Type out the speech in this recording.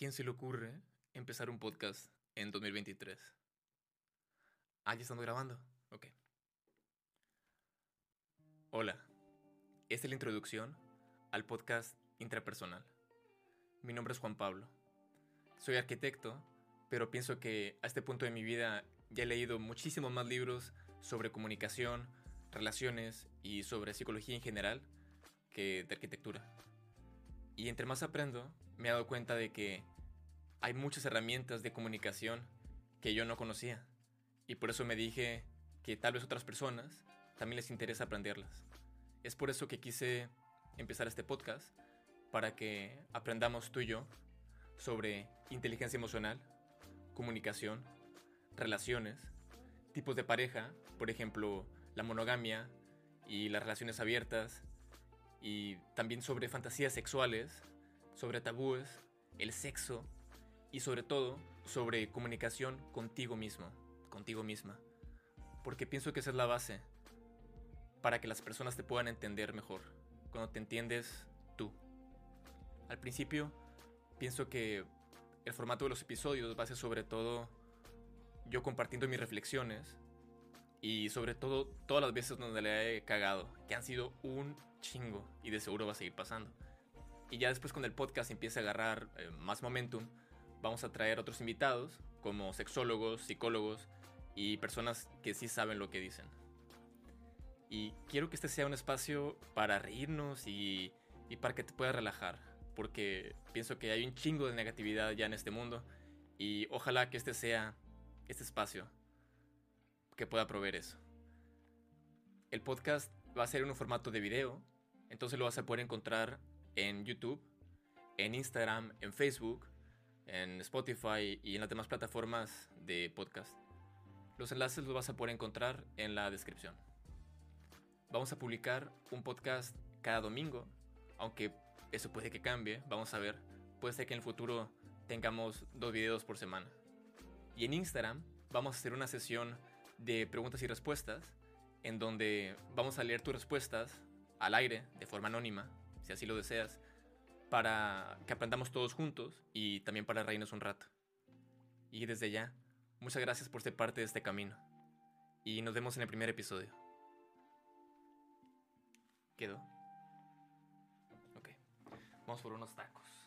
quién se le ocurre empezar un podcast en 2023? Ah, ya estamos grabando. Ok. Hola. Esta es la introducción al podcast intrapersonal. Mi nombre es Juan Pablo. Soy arquitecto, pero pienso que a este punto de mi vida ya he leído muchísimos más libros sobre comunicación, relaciones y sobre psicología en general que de arquitectura. Y entre más aprendo, me he dado cuenta de que hay muchas herramientas de comunicación que yo no conocía. Y por eso me dije que tal vez otras personas también les interesa aprenderlas. Es por eso que quise empezar este podcast, para que aprendamos tú y yo sobre inteligencia emocional, comunicación, relaciones, tipos de pareja, por ejemplo, la monogamia y las relaciones abiertas, y también sobre fantasías sexuales, sobre tabúes, el sexo y sobre todo sobre comunicación contigo mismo, contigo misma. Porque pienso que esa es la base para que las personas te puedan entender mejor, cuando te entiendes tú. Al principio, pienso que el formato de los episodios va a ser sobre todo yo compartiendo mis reflexiones y sobre todo todas las veces donde le he cagado, que han sido un chingo y de seguro va a seguir pasando. Y ya después cuando el podcast empiece a agarrar eh, más momentum, vamos a traer otros invitados como sexólogos, psicólogos y personas que sí saben lo que dicen. Y quiero que este sea un espacio para reírnos y, y para que te puedas relajar, porque pienso que hay un chingo de negatividad ya en este mundo y ojalá que este sea este espacio que pueda proveer eso. El podcast va a ser en un formato de video, entonces lo vas a poder encontrar en YouTube, en Instagram, en Facebook, en Spotify y en las demás plataformas de podcast. Los enlaces los vas a poder encontrar en la descripción. Vamos a publicar un podcast cada domingo, aunque eso puede que cambie, vamos a ver. Puede ser que en el futuro tengamos dos videos por semana. Y en Instagram vamos a hacer una sesión de preguntas y respuestas en donde vamos a leer tus respuestas al aire de forma anónima si así lo deseas, para que aprendamos todos juntos y también para reírnos un rato. Y desde ya, muchas gracias por ser parte de este camino. Y nos vemos en el primer episodio. ¿Quedó? Ok. Vamos por unos tacos.